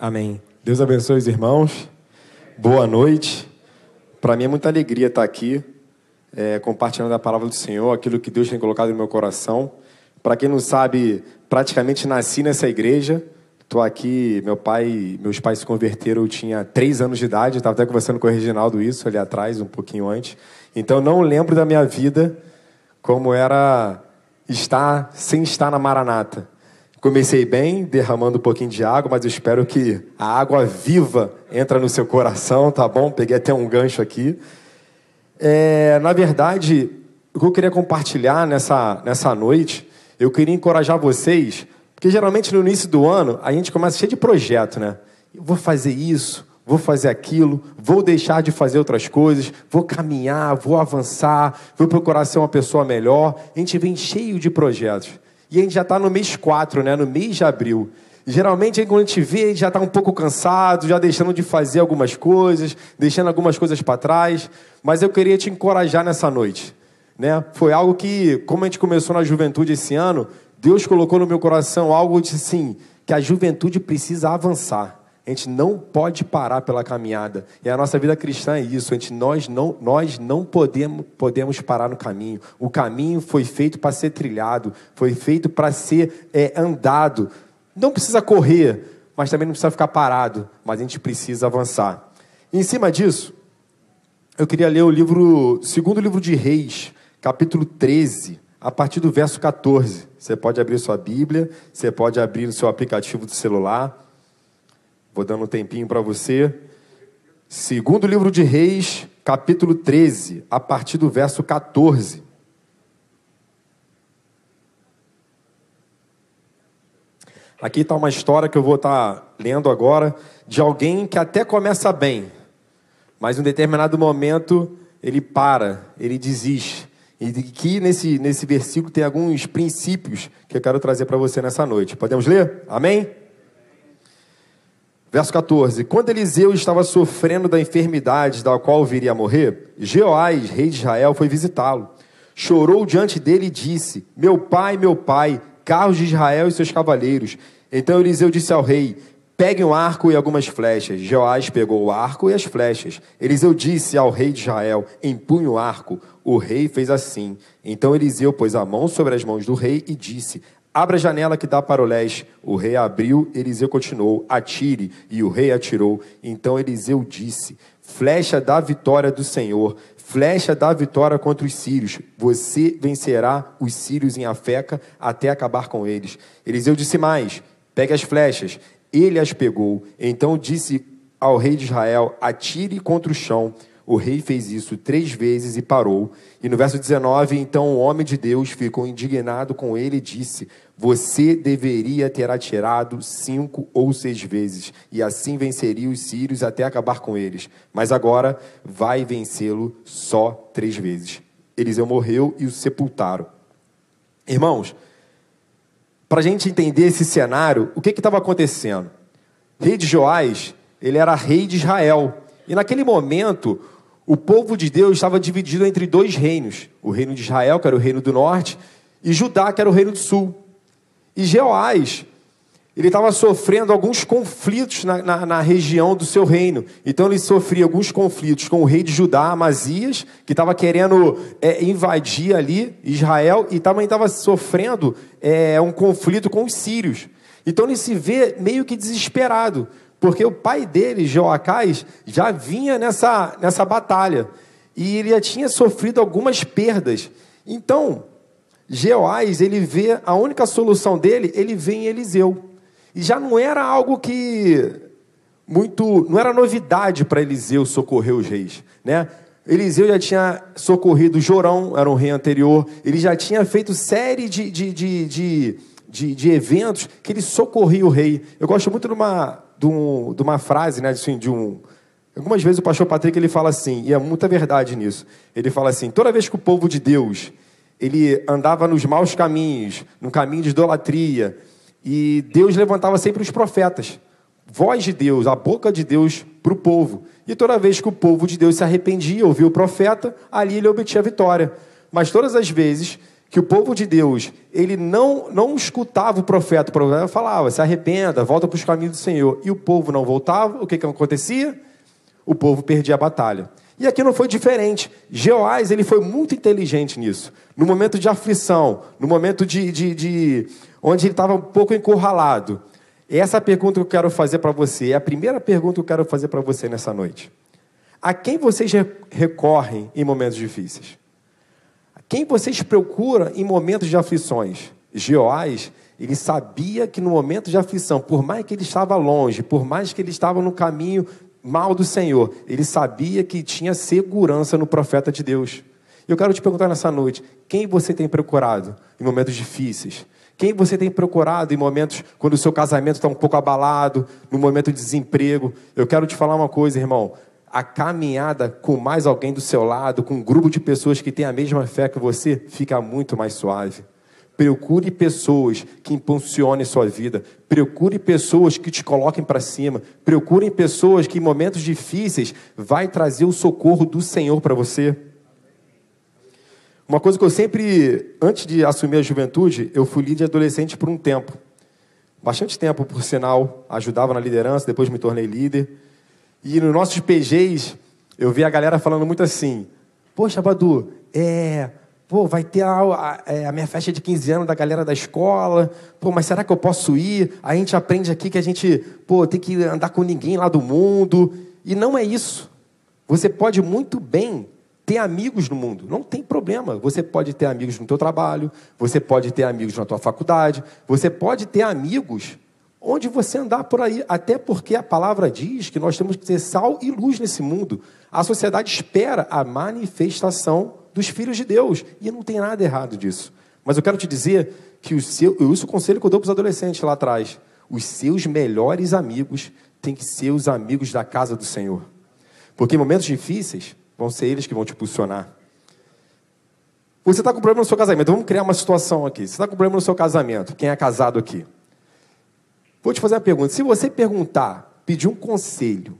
Amém. Deus abençoe os irmãos. Boa noite. Para mim é muita alegria estar aqui, é, compartilhando a palavra do Senhor, aquilo que Deus tem colocado no meu coração. Para quem não sabe, praticamente nasci nessa igreja. Estou aqui, meu pai, meus pais se converteram, eu tinha três anos de idade. Estava até conversando com o Reginaldo isso ali atrás, um pouquinho antes. Então não lembro da minha vida como era estar sem estar na Maranata. Comecei bem, derramando um pouquinho de água, mas eu espero que a água viva entre no seu coração, tá bom? Peguei até um gancho aqui. É, na verdade, o que eu queria compartilhar nessa, nessa noite, eu queria encorajar vocês, porque geralmente no início do ano a gente começa cheio de projeto, né? Eu vou fazer isso, vou fazer aquilo, vou deixar de fazer outras coisas, vou caminhar, vou avançar, vou procurar ser uma pessoa melhor. A gente vem cheio de projetos. E a gente já está no mês 4, né? no mês de abril. geralmente, quando a gente vê, a gente já está um pouco cansado, já deixando de fazer algumas coisas, deixando algumas coisas para trás. Mas eu queria te encorajar nessa noite. Né? Foi algo que, como a gente começou na juventude esse ano, Deus colocou no meu coração algo de assim, que a juventude precisa avançar. A gente não pode parar pela caminhada. E a nossa vida cristã é isso. A gente, nós não, nós não podemos, podemos parar no caminho. O caminho foi feito para ser trilhado, foi feito para ser é, andado. Não precisa correr, mas também não precisa ficar parado. Mas a gente precisa avançar. E em cima disso, eu queria ler o livro, segundo livro de Reis, capítulo 13, a partir do verso 14. Você pode abrir sua Bíblia, você pode abrir o seu aplicativo do celular. Vou dando um tempinho para você. Segundo livro de Reis, capítulo 13, a partir do verso 14. Aqui está uma história que eu vou estar tá lendo agora de alguém que até começa bem, mas em um determinado momento ele para, ele desiste. E que nesse, nesse versículo tem alguns princípios que eu quero trazer para você nessa noite. Podemos ler? Amém? Verso 14: Quando Eliseu estava sofrendo da enfermidade da qual viria a morrer, Jeoás, rei de Israel, foi visitá-lo. Chorou diante dele e disse: Meu pai, meu pai, carros de Israel e seus cavaleiros. Então Eliseu disse ao rei: Pegue um arco e algumas flechas. Jeoás pegou o arco e as flechas. Eliseu disse ao rei de Israel: Empunhe o arco. O rei fez assim. Então Eliseu pôs a mão sobre as mãos do rei e disse: Abra a janela que dá para o leste. O rei abriu, Eliseu continuou: Atire. E o rei atirou. Então Eliseu disse: Flecha da vitória do Senhor, flecha da vitória contra os sírios. Você vencerá os sírios em Afeca até acabar com eles. Eliseu disse mais: Pegue as flechas. Ele as pegou. Então disse ao rei de Israel: Atire contra o chão. O rei fez isso três vezes e parou. E no verso 19, então o homem de Deus ficou indignado com ele e disse: Você deveria ter atirado cinco ou seis vezes, e assim venceria os sírios até acabar com eles. Mas agora vai vencê-lo só três vezes. Eliseu morreu e o sepultaram. Irmãos, para a gente entender esse cenário, o que estava acontecendo? Rei de Joás, ele era rei de Israel. E naquele momento, o povo de Deus estava dividido entre dois reinos: o reino de Israel, que era o reino do norte, e Judá, que era o reino do sul. E Jeoás, ele estava sofrendo alguns conflitos na, na, na, região do seu reino. Então ele sofria alguns conflitos com o rei de Judá, Amazias, que estava querendo é, invadir ali Israel, e também estava sofrendo é, um conflito com os sírios. Então ele se vê meio que desesperado, porque o pai dele, Joacás, já vinha nessa, nessa batalha. E ele já tinha sofrido algumas perdas. Então, Jeoás, ele vê a única solução dele, ele vê em Eliseu. E já não era algo que muito, não era novidade para Eliseu socorrer os reis, né? Eliseu já tinha socorrido Jorão, era um rei anterior, ele já tinha feito série de, de, de, de, de eventos que ele socorria o rei. Eu gosto muito de uma, de, um, de uma frase, né, assim, de um... Algumas vezes o pastor Patrick ele fala assim, e é muita verdade nisso. Ele fala assim: toda vez que o povo de Deus ele andava nos maus caminhos, no caminho de idolatria, e Deus levantava sempre os profetas, voz de Deus, a boca de Deus para o povo. E toda vez que o povo de Deus se arrependia, ouvia o profeta, ali ele obtinha vitória. Mas todas as vezes que o povo de Deus, ele não, não escutava o profeta, o profeta falava, se arrependa, volta para os caminhos do Senhor, e o povo não voltava, o que, que acontecia? O povo perdia a batalha. E aqui não foi diferente. Jeoás, ele foi muito inteligente nisso. No momento de aflição, no momento de, de, de onde ele estava um pouco encurralado. Essa pergunta que eu quero fazer para você. É a primeira pergunta que eu quero fazer para você nessa noite. A quem vocês recorrem em momentos difíceis? Quem vocês procuram em momentos de aflições? Jeoás, ele sabia que no momento de aflição, por mais que ele estava longe, por mais que ele estava no caminho mal do Senhor, ele sabia que tinha segurança no profeta de Deus. Eu quero te perguntar nessa noite: quem você tem procurado em momentos difíceis? Quem você tem procurado em momentos quando o seu casamento está um pouco abalado, no momento de desemprego? Eu quero te falar uma coisa, irmão. A caminhada com mais alguém do seu lado, com um grupo de pessoas que têm a mesma fé que você, fica muito mais suave. Procure pessoas que impulsionem sua vida. Procure pessoas que te coloquem para cima. Procure pessoas que em momentos difíceis vai trazer o socorro do Senhor para você. Uma coisa que eu sempre, antes de assumir a juventude, eu fui líder adolescente por um tempo. Bastante tempo, por sinal, ajudava na liderança, depois me tornei líder. E nos nossos PGs, eu vi a galera falando muito assim: Poxa, Badu, é, Pô, vai ter a, a, é, a, minha festa de 15 anos da galera da escola. Pô, mas será que eu posso ir? A gente aprende aqui que a gente, pô, tem que andar com ninguém lá do mundo. E não é isso. Você pode muito bem ter amigos no mundo, não tem problema. Você pode ter amigos no teu trabalho, você pode ter amigos na tua faculdade, você pode ter amigos onde você andar por aí, até porque a palavra diz que nós temos que ser sal e luz nesse mundo. A sociedade espera a manifestação dos filhos de Deus. E não tem nada errado disso. Mas eu quero te dizer que o seu, eu uso o conselho que eu dou para os adolescentes lá atrás. Os seus melhores amigos têm que ser os amigos da casa do Senhor. Porque em momentos difíceis, vão ser eles que vão te impulsionar. Você está com problema no seu casamento. Vamos criar uma situação aqui. Você está com problema no seu casamento. Quem é casado aqui? Vou te fazer uma pergunta. Se você perguntar, pedir um conselho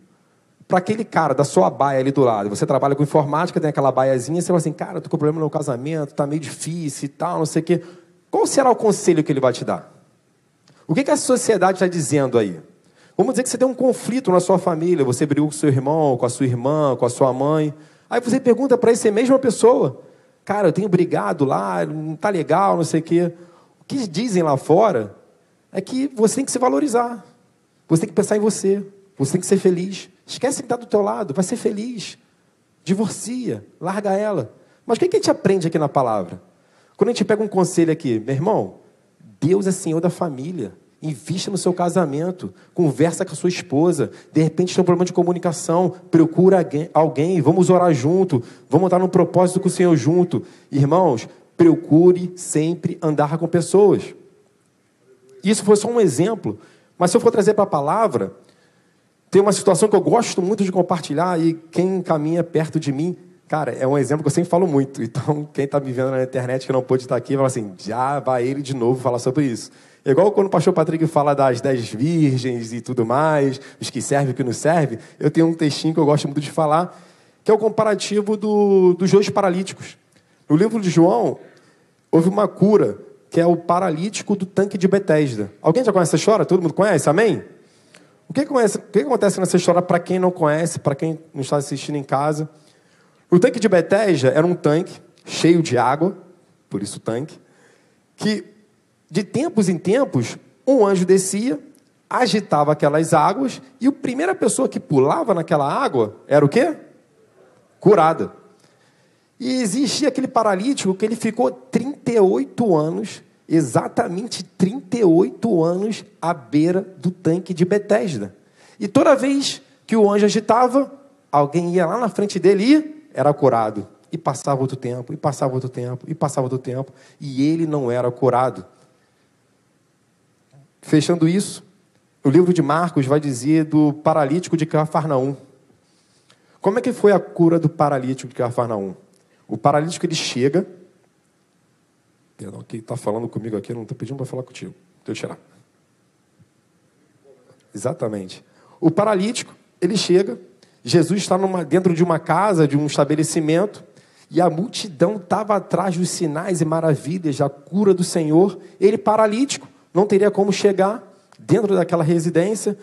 para aquele cara da sua baia ali do lado. Você trabalha com informática, tem aquela baiazinha, você fala assim, cara, tô com problema no casamento, tá meio difícil e tal, não sei o quê. Qual será o conselho que ele vai te dar? O que, que a sociedade está dizendo aí? Vamos dizer que você tem um conflito na sua família, você brigou com seu irmão, com a sua irmã, com a sua mãe. Aí você pergunta para essa mesma pessoa, cara, eu tenho brigado lá, não tá legal, não sei o quê. O que dizem lá fora é que você tem que se valorizar. Você tem que pensar em você. Você tem que ser feliz. Esquece que está do teu lado, vai ser feliz. Divorcia, larga ela. Mas o que, a gente aprende aqui na palavra? Quando a gente pega um conselho aqui, meu irmão, Deus é Senhor da família. Invista no seu casamento, conversa com a sua esposa. De repente tem um problema de comunicação, procura alguém, vamos orar junto, vamos estar no propósito com o Senhor junto. Irmãos, procure sempre andar com pessoas. Isso foi só um exemplo, mas se eu for trazer para a palavra, tem uma situação que eu gosto muito de compartilhar e quem caminha perto de mim, cara, é um exemplo que eu sempre falo muito. Então, quem está me vendo na internet que não pôde estar aqui, fala assim, já vai ele de novo falar sobre isso. É igual quando o pastor Patrick fala das dez virgens e tudo mais, os que servem e que não servem, eu tenho um textinho que eu gosto muito de falar, que é o comparativo do, dos dois paralíticos. No livro de João, houve uma cura, que é o paralítico do tanque de Betesda. Alguém já conhece essa história? Todo mundo conhece? Amém? O que, conhece, o que acontece nessa história para quem não conhece, para quem não está assistindo em casa? O tanque de Betesda era um tanque cheio de água, por isso tanque, que de tempos em tempos um anjo descia, agitava aquelas águas e a primeira pessoa que pulava naquela água era o quê? Curada. E existia aquele paralítico que ele ficou 38 anos exatamente 38 anos à beira do tanque de Betesda. E toda vez que o anjo agitava, alguém ia lá na frente dele e era curado. E passava outro tempo, e passava outro tempo, e passava outro tempo, e ele não era curado. Fechando isso, o livro de Marcos vai dizer do paralítico de Cafarnaum. Como é que foi a cura do paralítico de Cafarnaum? O paralítico ele chega Perdão, quem está falando comigo aqui, eu não estou pedindo para falar contigo. Deixa eu tirar. Exatamente. O paralítico, ele chega, Jesus está dentro de uma casa, de um estabelecimento, e a multidão estava atrás dos sinais e maravilhas da cura do Senhor. Ele paralítico, não teria como chegar dentro daquela residência.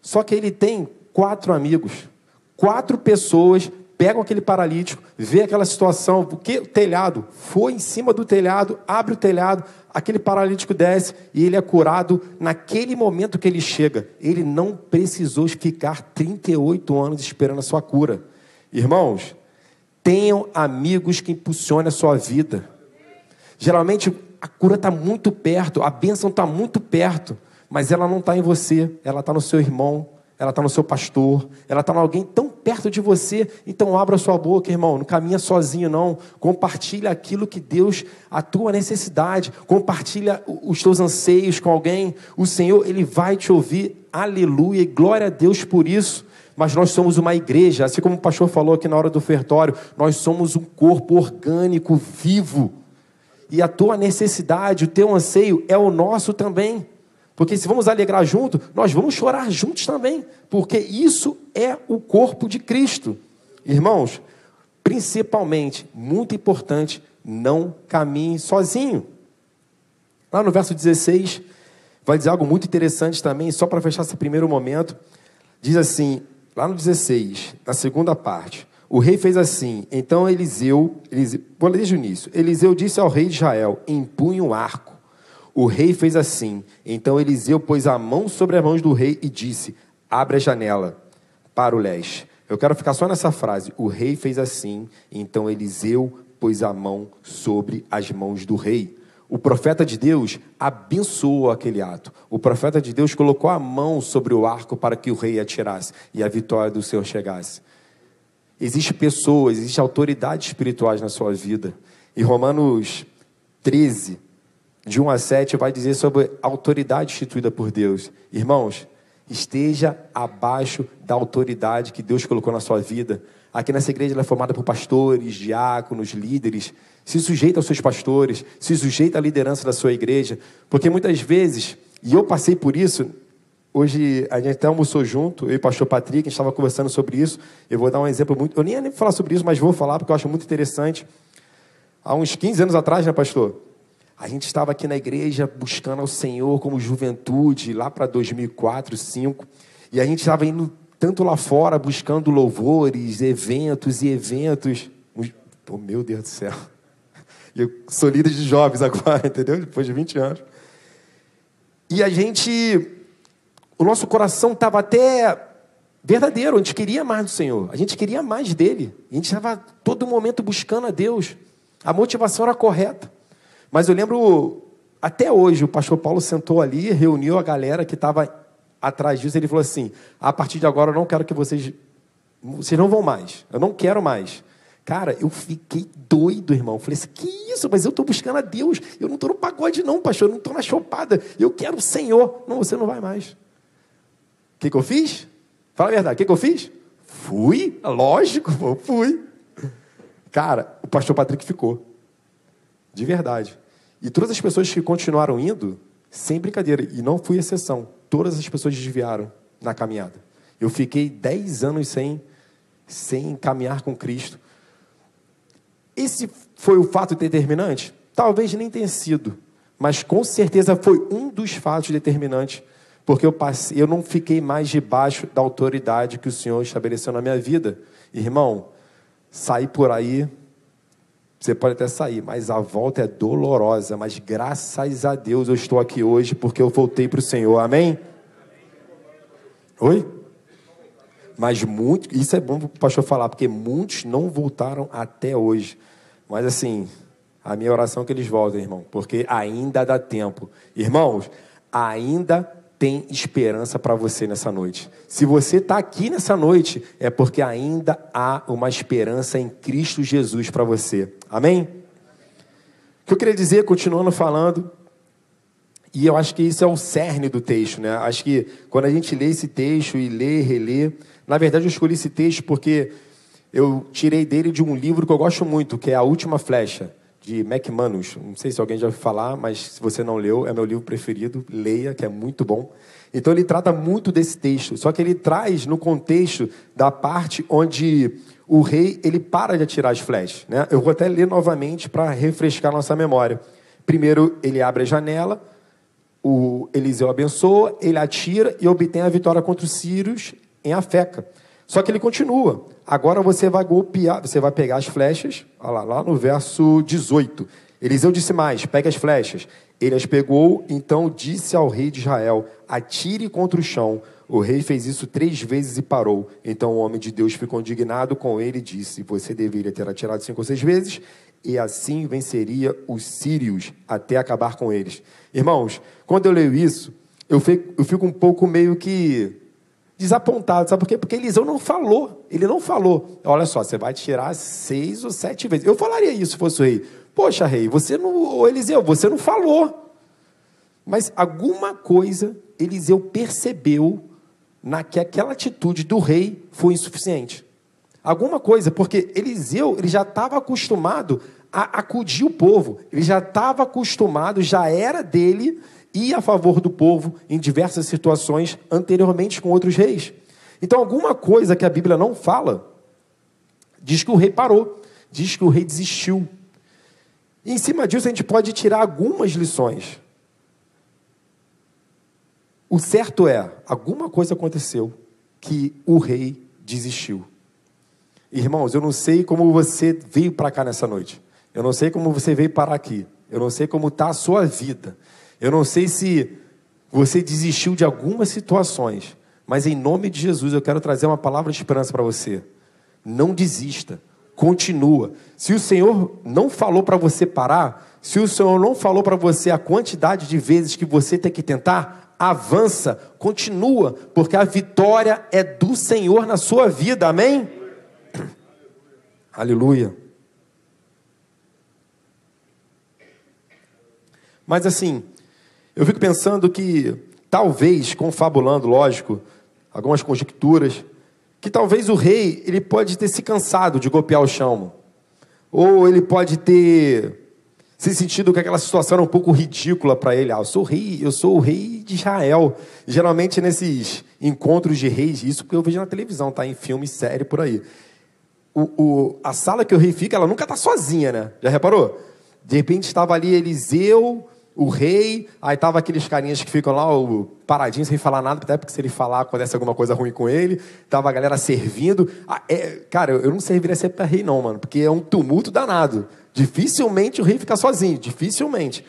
Só que ele tem quatro amigos, quatro pessoas pegam aquele paralítico, vê aquela situação, porque o telhado foi em cima do telhado, abre o telhado, aquele paralítico desce e ele é curado naquele momento que ele chega. Ele não precisou ficar 38 anos esperando a sua cura. Irmãos, tenham amigos que impulsionem a sua vida. Geralmente a cura está muito perto, a bênção está muito perto, mas ela não está em você, ela está no seu irmão, ela está no seu pastor, ela está em alguém tão perto de você. Então abra sua boca, irmão, não caminha sozinho, não. Compartilha aquilo que Deus, a tua necessidade, compartilha os teus anseios com alguém. O Senhor, Ele vai te ouvir. Aleluia e glória a Deus por isso. Mas nós somos uma igreja, assim como o pastor falou aqui na hora do ofertório, nós somos um corpo orgânico, vivo. E a tua necessidade, o teu anseio é o nosso também. Porque se vamos alegrar junto, nós vamos chorar juntos também, porque isso é o corpo de Cristo. Irmãos, principalmente, muito importante, não caminhe sozinho. Lá no verso 16, vai dizer algo muito interessante também, só para fechar esse primeiro momento. Diz assim, lá no 16, na segunda parte: O rei fez assim, então Eliseu, Eliseu ler desde o início. Eliseu disse ao rei de Israel: Empunhe um arco. O rei fez assim. Então Eliseu pôs a mão sobre as mãos do rei e disse: Abre a janela para o leste. Eu quero ficar só nessa frase. O rei fez assim. Então Eliseu pôs a mão sobre as mãos do rei. O profeta de Deus abençoou aquele ato. O profeta de Deus colocou a mão sobre o arco para que o rei atirasse e a vitória do Senhor chegasse. Existem pessoas, existem autoridades espirituais na sua vida. E Romanos 13, de 1 a 7, vai dizer sobre autoridade instituída por Deus. Irmãos, esteja abaixo da autoridade que Deus colocou na sua vida. Aqui nessa igreja ela é formada por pastores, diáconos, líderes. Se sujeita aos seus pastores, se sujeita à liderança da sua igreja, porque muitas vezes, e eu passei por isso, hoje a gente até almoçou junto, eu e o pastor Patrick, a gente estava conversando sobre isso. Eu vou dar um exemplo muito. Eu nem ia nem falar sobre isso, mas vou falar porque eu acho muito interessante. Há uns 15 anos atrás, né, pastor? A gente estava aqui na igreja buscando ao Senhor como juventude, lá para 2004, 2005. E a gente estava indo tanto lá fora buscando louvores, eventos e eventos. Oh, meu Deus do céu. Eu sou líder de jovens agora, entendeu? Depois de 20 anos. E a gente, o nosso coração estava até verdadeiro, a gente queria mais do Senhor, a gente queria mais dele. A gente estava todo momento buscando a Deus. A motivação era correta. Mas eu lembro, até hoje, o pastor Paulo sentou ali, reuniu a galera que estava atrás disso, ele falou assim: a partir de agora eu não quero que vocês. Vocês não vão mais, eu não quero mais. Cara, eu fiquei doido, irmão. Falei assim: que isso? Mas eu estou buscando a Deus. Eu não estou no pagode, não, pastor. Eu não estou na chopada. Eu quero o Senhor. Não, você não vai mais. O que, que eu fiz? Fala a verdade. O que, que eu fiz? Fui, lógico, fui. Cara, o pastor Patrick ficou. De verdade. E todas as pessoas que continuaram indo, sem brincadeira, e não fui exceção, todas as pessoas desviaram na caminhada. Eu fiquei 10 anos sem, sem caminhar com Cristo. Esse foi o fato determinante? Talvez nem tenha sido, mas com certeza foi um dos fatos determinantes, porque eu, passei, eu não fiquei mais debaixo da autoridade que o Senhor estabeleceu na minha vida. Irmão, saí por aí você pode até sair, mas a volta é dolorosa. Mas graças a Deus eu estou aqui hoje porque eu voltei para o Senhor. Amém? Oi? Mas muitos, isso é bom para o pastor falar, porque muitos não voltaram até hoje. Mas assim, a minha oração é que eles voltem, irmão, porque ainda dá tempo. Irmãos, ainda tem esperança para você nessa noite. Se você está aqui nessa noite, é porque ainda há uma esperança em Cristo Jesus para você. Amém? O que eu queria dizer, continuando falando, e eu acho que isso é o cerne do texto, né? Acho que quando a gente lê esse texto e lê, relê, na verdade eu escolhi esse texto porque eu tirei dele de um livro que eu gosto muito, que é A Última Flecha de McManus. Não sei se alguém já ouviu falar, mas se você não leu, é meu livro preferido. Leia, que é muito bom. Então ele trata muito desse texto, só que ele traz no contexto da parte onde o rei ele para de atirar as flechas. Né? Eu vou até ler novamente para refrescar nossa memória. Primeiro ele abre a janela, o Eliseu abençoa, ele atira e obtém a vitória contra os sírios em Afeca. Só que ele continua. Agora você vai golpear, você vai pegar as flechas, olha lá, lá no verso 18. Eliseu disse mais: pegue as flechas. Ele as pegou, então disse ao rei de Israel: Atire contra o chão. O rei fez isso três vezes e parou. Então o homem de Deus ficou indignado com ele e disse: Você deveria ter atirado cinco ou seis vezes, e assim venceria os sírios até acabar com eles. Irmãos, quando eu leio isso, eu fico, eu fico um pouco meio que desapontado. Sabe por quê? Porque Eliseu não falou. Ele não falou. Olha só, você vai tirar seis ou sete vezes. Eu falaria isso se fosse o rei. Poxa, rei, você não. Eliseu, você não falou. Mas alguma coisa Eliseu percebeu na que aquela atitude do rei foi insuficiente. Alguma coisa, porque Eliseu ele já estava acostumado a acudir o povo, ele já estava acostumado, já era dele ir a favor do povo em diversas situações anteriormente com outros reis. Então, alguma coisa que a Bíblia não fala, diz que o rei parou, diz que o rei desistiu, e em cima disso a gente pode tirar algumas lições. O certo é, alguma coisa aconteceu que o rei desistiu. Irmãos, eu não sei como você veio para cá nessa noite. Eu não sei como você veio parar aqui. Eu não sei como está a sua vida. Eu não sei se você desistiu de algumas situações. Mas em nome de Jesus eu quero trazer uma palavra de esperança para você. Não desista continua. Se o Senhor não falou para você parar, se o Senhor não falou para você a quantidade de vezes que você tem que tentar, avança, continua, porque a vitória é do Senhor na sua vida, amém? Aleluia. Mas assim, eu fico pensando que, talvez, confabulando, lógico, algumas conjecturas, que talvez o rei ele pode ter se cansado de golpear o chão, ou ele pode ter se sentido que aquela situação era um pouco ridícula para ele. Ah, eu sou rei, eu sou o rei de Israel. Geralmente nesses encontros de reis, isso que eu vejo na televisão, tá? Em filme, série por aí. O, o, a sala que o rei fica, ela nunca está sozinha, né? Já reparou? De repente estava ali Eliseu, o rei, aí tava aqueles carinhas que ficam lá o, paradinhos sem falar nada, até porque se ele falar acontece alguma coisa ruim com ele. Tava a galera servindo. Ah, é, cara, eu não serviria sempre para rei não, mano, porque é um tumulto danado. Dificilmente o rei fica sozinho, dificilmente.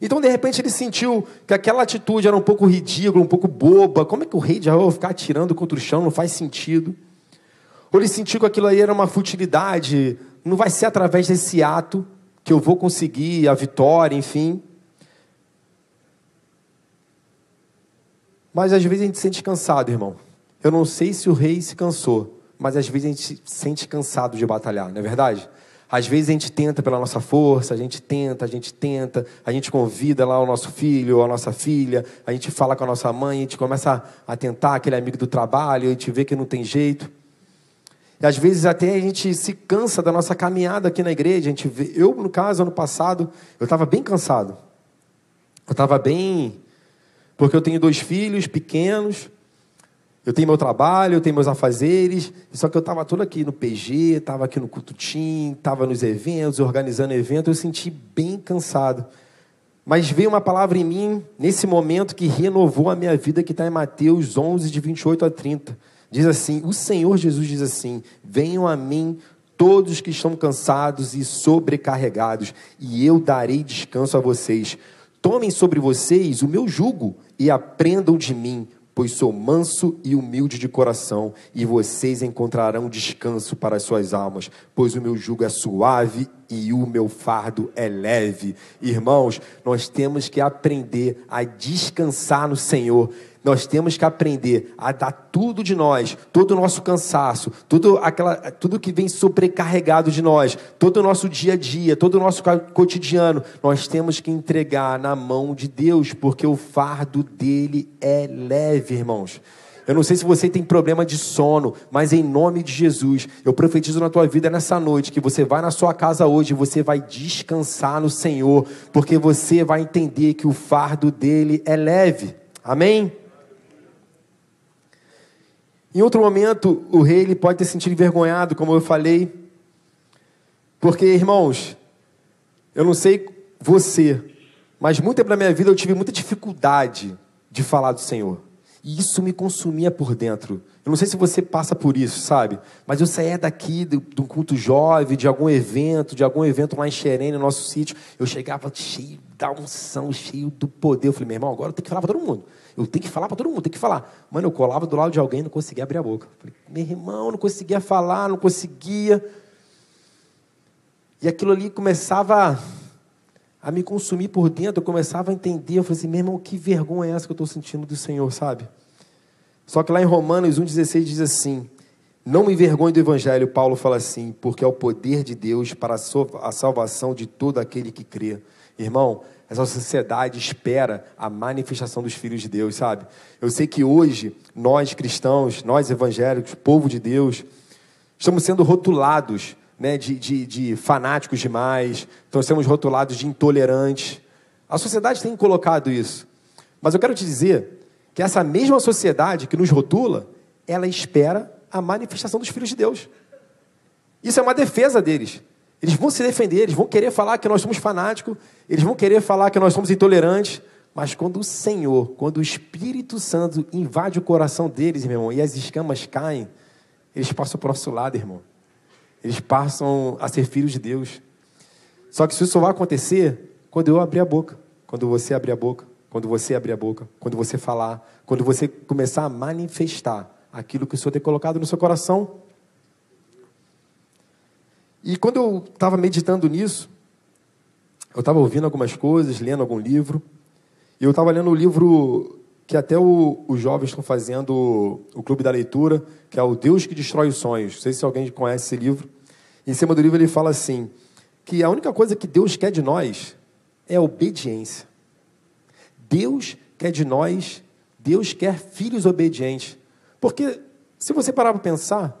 Então, de repente, ele sentiu que aquela atitude era um pouco ridícula, um pouco boba. Como é que o rei de Israel ficar atirando contra o chão? Não faz sentido. Ou ele sentiu que aquilo aí era uma futilidade. Não vai ser através desse ato que eu vou conseguir a vitória, enfim. Mas às vezes a gente se sente cansado, irmão. Eu não sei se o rei se cansou, mas às vezes a gente se sente cansado de batalhar, não é verdade? Às vezes a gente tenta pela nossa força, a gente tenta, a gente tenta, a gente convida lá o nosso filho a nossa filha, a gente fala com a nossa mãe, a gente começa a tentar aquele amigo do trabalho, a gente vê que não tem jeito. E às vezes até a gente se cansa da nossa caminhada aqui na igreja. A gente vê, eu, no caso, ano passado, eu estava bem cansado. Eu estava bem porque eu tenho dois filhos pequenos, eu tenho meu trabalho, eu tenho meus afazeres, só que eu estava todo aqui no PG, estava aqui no Cututim, estava nos eventos, organizando eventos, eu senti bem cansado. Mas veio uma palavra em mim, nesse momento, que renovou a minha vida, que está em Mateus 11, de 28 a 30. Diz assim: O Senhor Jesus diz assim: Venham a mim todos que estão cansados e sobrecarregados, e eu darei descanso a vocês. Tomem sobre vocês o meu jugo e aprendam de mim, pois sou manso e humilde de coração, e vocês encontrarão descanso para as suas almas, pois o meu jugo é suave e o meu fardo é leve. Irmãos, nós temos que aprender a descansar no Senhor. Nós temos que aprender a dar tudo de nós, todo o nosso cansaço, tudo, aquela, tudo que vem sobrecarregado de nós, todo o nosso dia a dia, todo o nosso cotidiano, nós temos que entregar na mão de Deus, porque o fardo dele é leve, irmãos. Eu não sei se você tem problema de sono, mas em nome de Jesus, eu profetizo na tua vida nessa noite que você vai na sua casa hoje, você vai descansar no Senhor, porque você vai entender que o fardo dele é leve. Amém? Em outro momento, o rei ele pode ter sentido envergonhado, como eu falei. Porque, irmãos, eu não sei você, mas muito tempo na minha vida eu tive muita dificuldade de falar do Senhor. E isso me consumia por dentro. Eu não sei se você passa por isso, sabe? Mas eu saía daqui de, de um culto jovem, de algum evento, de algum evento lá em Xerém, no nosso sítio. Eu chegava cheio da unção, cheio do poder. Eu falei, meu irmão, agora eu tenho que falar para todo mundo. Eu tenho que falar para todo mundo, tenho que falar. Mano, eu colava do lado de alguém e não conseguia abrir a boca. Falei, meu irmão, não conseguia falar, não conseguia. E aquilo ali começava a me consumir por dentro, eu começava a entender. Eu falei assim, meu irmão, que vergonha é essa que eu estou sentindo do Senhor, sabe? Só que lá em Romanos 1,16 diz assim: Não me envergonhe do Evangelho, Paulo fala assim, porque é o poder de Deus para a salvação de todo aquele que crê. Irmão, essa sociedade espera a manifestação dos filhos de Deus, sabe? Eu sei que hoje, nós cristãos, nós evangélicos, povo de Deus, estamos sendo rotulados né, de, de, de fanáticos demais, estamos sendo rotulados de intolerantes. A sociedade tem colocado isso. Mas eu quero te dizer que essa mesma sociedade que nos rotula, ela espera a manifestação dos filhos de Deus. Isso é uma defesa deles. Eles vão se defender, eles vão querer falar que nós somos fanáticos, eles vão querer falar que nós somos intolerantes, mas quando o Senhor, quando o Espírito Santo invade o coração deles, meu irmão, e as escamas caem, eles passam para o nosso lado, irmão. Eles passam a ser filhos de Deus. Só que isso vai acontecer quando eu abrir a boca, quando você abrir a boca, quando você abrir a boca, quando você falar, quando você começar a manifestar aquilo que o Senhor tem colocado no seu coração. E quando eu estava meditando nisso, eu estava ouvindo algumas coisas, lendo algum livro, e eu estava lendo o livro que até o, os jovens estão fazendo, o Clube da Leitura, que é o Deus que Destrói os Sonhos. Não sei se alguém conhece esse livro. Em cima do livro ele fala assim, que a única coisa que Deus quer de nós é obediência. Deus quer de nós, Deus quer filhos obedientes. Porque, se você parar para pensar,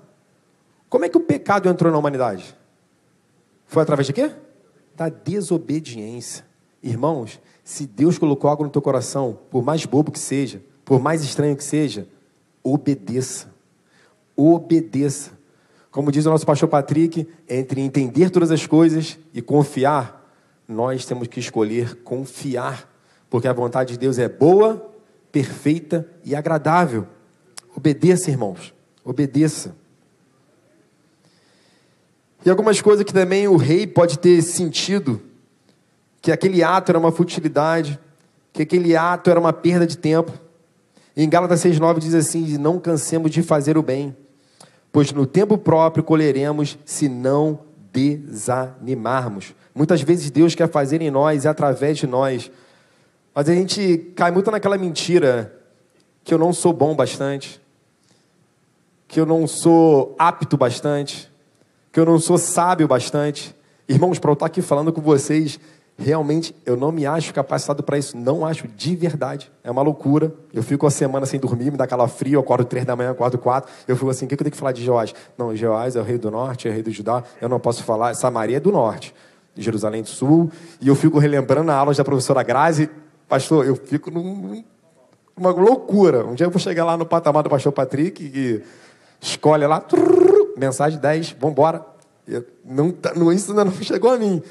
como é que o pecado entrou na humanidade? Foi através de quê? Da desobediência. Irmãos, se Deus colocou algo no teu coração, por mais bobo que seja, por mais estranho que seja, obedeça. Obedeça. Como diz o nosso pastor Patrick, entre entender todas as coisas e confiar, nós temos que escolher confiar porque a vontade de Deus é boa, perfeita e agradável. Obedeça, irmãos, obedeça. E algumas coisas que também o rei pode ter sentido que aquele ato era uma futilidade, que aquele ato era uma perda de tempo. Em Gálatas 6,9 diz assim: Não cansemos de fazer o bem, pois no tempo próprio colheremos se não desanimarmos. Muitas vezes Deus quer fazer em nós e através de nós mas a gente cai muito naquela mentira que eu não sou bom bastante, que eu não sou apto bastante, que eu não sou sábio bastante. Irmãos, para eu estar aqui falando com vocês, realmente eu não me acho capacitado para isso, não acho de verdade. É uma loucura. Eu fico a semana sem dormir, me dá aquela frio, eu acordo três da manhã, acordo quatro. Eu fico assim, o que eu tenho que falar de Joás? Não, Joás é o rei do norte, é o rei do Judá, eu não posso falar. Samaria é do norte, Jerusalém do sul. E eu fico relembrando a aula da professora Grazi, Pastor, eu fico num, numa loucura. Um dia eu vou chegar lá no patamar do pastor Patrick e escolhe lá, trrr, mensagem 10, vamos embora. Não, tá, não, isso ainda não chegou a mim.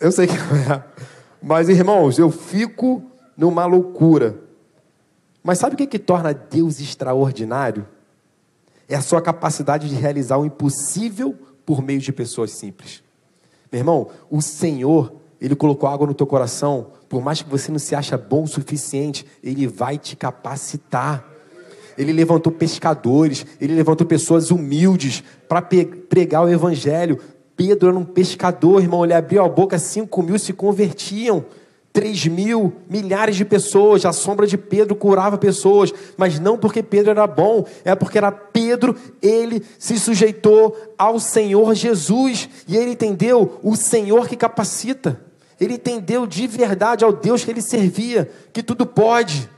Eu sei que é. Mas, irmãos, eu fico numa loucura. Mas sabe o que, que torna Deus extraordinário? É a sua capacidade de realizar o impossível por meio de pessoas simples. Meu irmão, o Senhor ele colocou água no teu coração, por mais que você não se acha bom o suficiente, Ele vai te capacitar. Ele levantou pescadores, ele levantou pessoas humildes para pregar o evangelho. Pedro era um pescador, irmão. Ele abriu a boca, cinco mil se convertiam. 3 mil, milhares de pessoas, a sombra de Pedro curava pessoas, mas não porque Pedro era bom, é porque era Pedro, ele se sujeitou ao Senhor Jesus, e ele entendeu o Senhor que capacita. Ele entendeu de verdade ao Deus que ele servia, que tudo pode.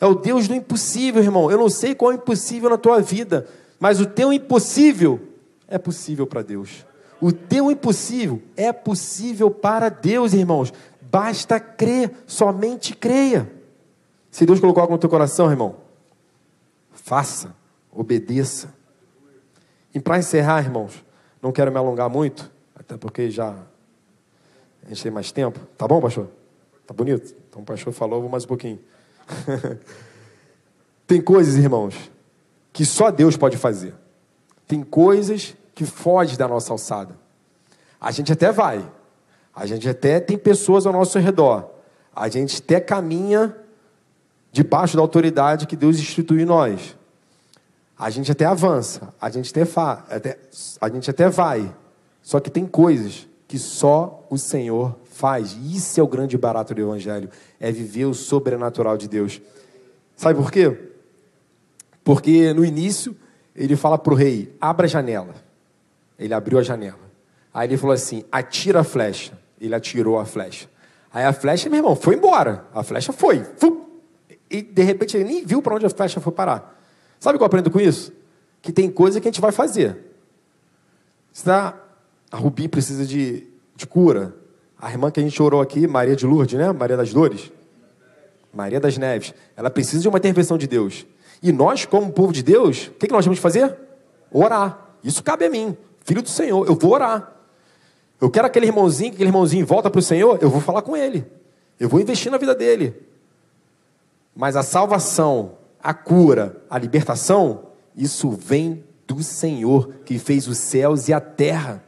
É o Deus do impossível, irmão. Eu não sei qual é o impossível na tua vida, mas o teu impossível é possível para Deus. O teu impossível é possível para Deus, irmãos. Basta crer, somente creia. Se Deus colocou algo no teu coração, irmão, faça, Obedeça. E para encerrar, irmãos, não quero me alongar muito, até porque já a gente tem mais tempo. Tá bom, pastor? Tá bonito? Então o pastor falou, vou mais um pouquinho. tem coisas, irmãos, que só Deus pode fazer. Tem coisas que fogem da nossa alçada. A gente até vai. A gente até tem pessoas ao nosso redor. A gente até caminha debaixo da autoridade que Deus instituiu em nós. A gente até avança, a gente até, fa, até, a gente até vai. Só que tem coisas que só o Senhor faz. Isso é o grande barato do Evangelho, é viver o sobrenatural de Deus. Sabe por quê? Porque no início ele fala para o rei: abra a janela. Ele abriu a janela. Aí ele falou assim: atira a flecha. Ele atirou a flecha. Aí a flecha, meu irmão, foi embora. A flecha foi. E de repente ele nem viu para onde a flecha foi parar. Sabe o que eu aprendo com isso? Que tem coisa que a gente vai fazer. Está, a Rubi precisa de, de cura. A irmã que a gente orou aqui, Maria de Lourdes, né? Maria das Dores. Maria das Neves. Ela precisa de uma intervenção de Deus. E nós, como povo de Deus, o que, que nós que fazer? Orar. Isso cabe a mim, filho do Senhor. Eu vou orar. Eu quero aquele irmãozinho, que aquele irmãozinho volta para o Senhor, eu vou falar com ele. Eu vou investir na vida dele. Mas a salvação a cura, a libertação, isso vem do Senhor que fez os céus e a terra.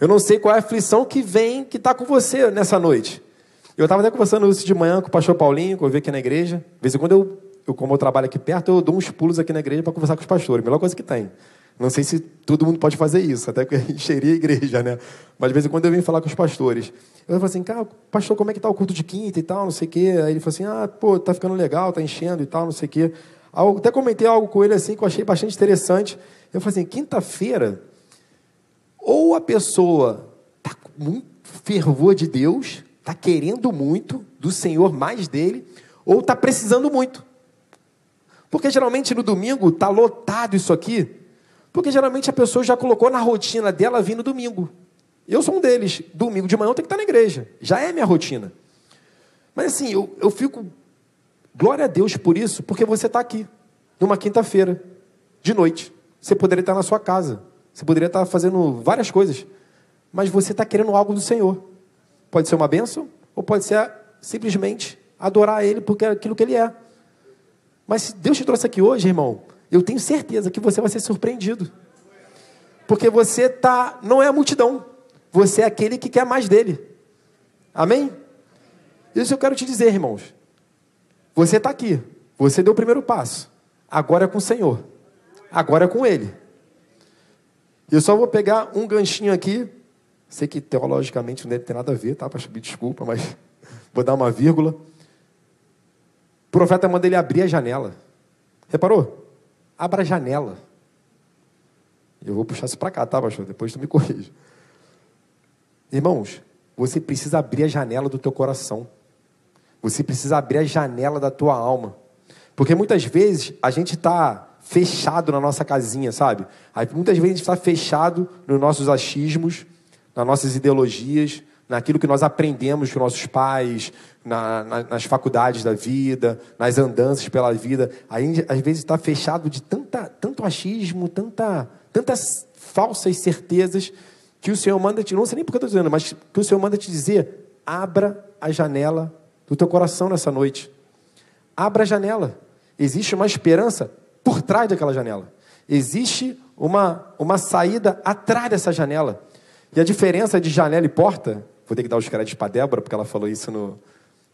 Eu não sei qual é a aflição que vem, que está com você nessa noite. Eu estava até conversando isso de manhã com o pastor Paulinho, que eu vi aqui na igreja. De vez em quando eu, eu como eu trabalho aqui perto, eu dou uns pulos aqui na igreja para conversar com os pastores. Melhor coisa que tem. Não sei se todo mundo pode fazer isso, até que encheria a igreja, né? Mas de vez em quando eu vim falar com os pastores. Eu falei assim, cara, pastor, como é que tá o culto de quinta e tal, não sei o quê. Aí ele falou assim, ah, pô, tá ficando legal, tá enchendo e tal, não sei o quê. Até comentei algo com ele assim que eu achei bastante interessante. Eu falei assim, quinta-feira, ou a pessoa tá com muito fervor de Deus, tá querendo muito do Senhor mais dele, ou tá precisando muito. Porque geralmente no domingo tá lotado isso aqui. Porque geralmente a pessoa já colocou na rotina dela vir no domingo. Eu sou um deles. Domingo de manhã eu tenho que estar na igreja. Já é minha rotina. Mas assim, eu, eu fico. Glória a Deus por isso, porque você está aqui, numa quinta-feira, de noite. Você poderia estar na sua casa. Você poderia estar fazendo várias coisas. Mas você está querendo algo do Senhor. Pode ser uma bênção, ou pode ser simplesmente adorar Ele porque é aquilo que Ele é. Mas se Deus te trouxe aqui hoje, irmão, eu tenho certeza que você vai ser surpreendido. Porque você tá, não é a multidão, você é aquele que quer mais dele. Amém? Isso eu quero te dizer, irmãos. Você está aqui, você deu o primeiro passo. Agora é com o Senhor. Agora é com Ele. Eu só vou pegar um ganchinho aqui. Sei que teologicamente não ter nada a ver, tá? Para me desculpa, mas vou dar uma vírgula. O profeta manda ele abrir a janela. Reparou? Abra a janela. Eu vou puxar isso para cá, tá, pastor? Depois tu me corrige. Irmãos, você precisa abrir a janela do teu coração. Você precisa abrir a janela da tua alma. Porque muitas vezes a gente está fechado na nossa casinha, sabe? Aí, muitas vezes a gente está fechado nos nossos achismos, nas nossas ideologias, naquilo que nós aprendemos com nossos pais, na, na, nas faculdades da vida, nas andanças pela vida. A gente, às vezes, está fechado de tanta, tanto achismo, tanta, tantas falsas certezas, que o Senhor manda te, não sei nem porque eu estou dizendo, mas que o Senhor manda te dizer: abra a janela do teu coração nessa noite. Abra a janela. Existe uma esperança por trás daquela janela. Existe uma, uma saída atrás dessa janela. E a diferença de janela e porta Vou ter que dar os créditos para a Débora, porque ela falou isso no,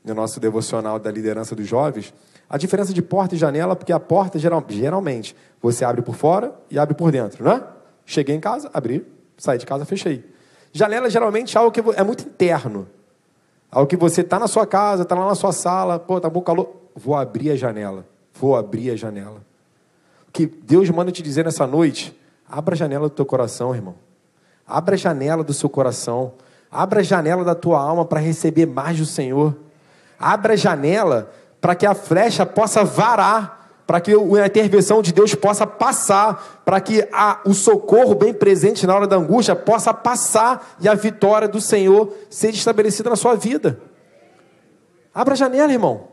no nosso devocional da liderança dos jovens. A diferença de porta e janela, porque a porta, geral, geralmente, você abre por fora e abre por dentro, não é? Cheguei em casa, abri, saí de casa, fechei. Janela, geralmente, é algo que é muito interno. Algo que você está na sua casa, está lá na sua sala, pô, tá bom calor. Vou abrir a janela. Vou abrir a janela. Que Deus manda te dizer nessa noite, abra a janela do teu coração, irmão. Abra a janela do seu coração. Abra a janela da tua alma para receber mais do Senhor. Abra a janela para que a flecha possa varar, para que a intervenção de Deus possa passar, para que a, o socorro bem presente na hora da angústia possa passar e a vitória do Senhor seja estabelecida na sua vida. Abra a janela, irmão.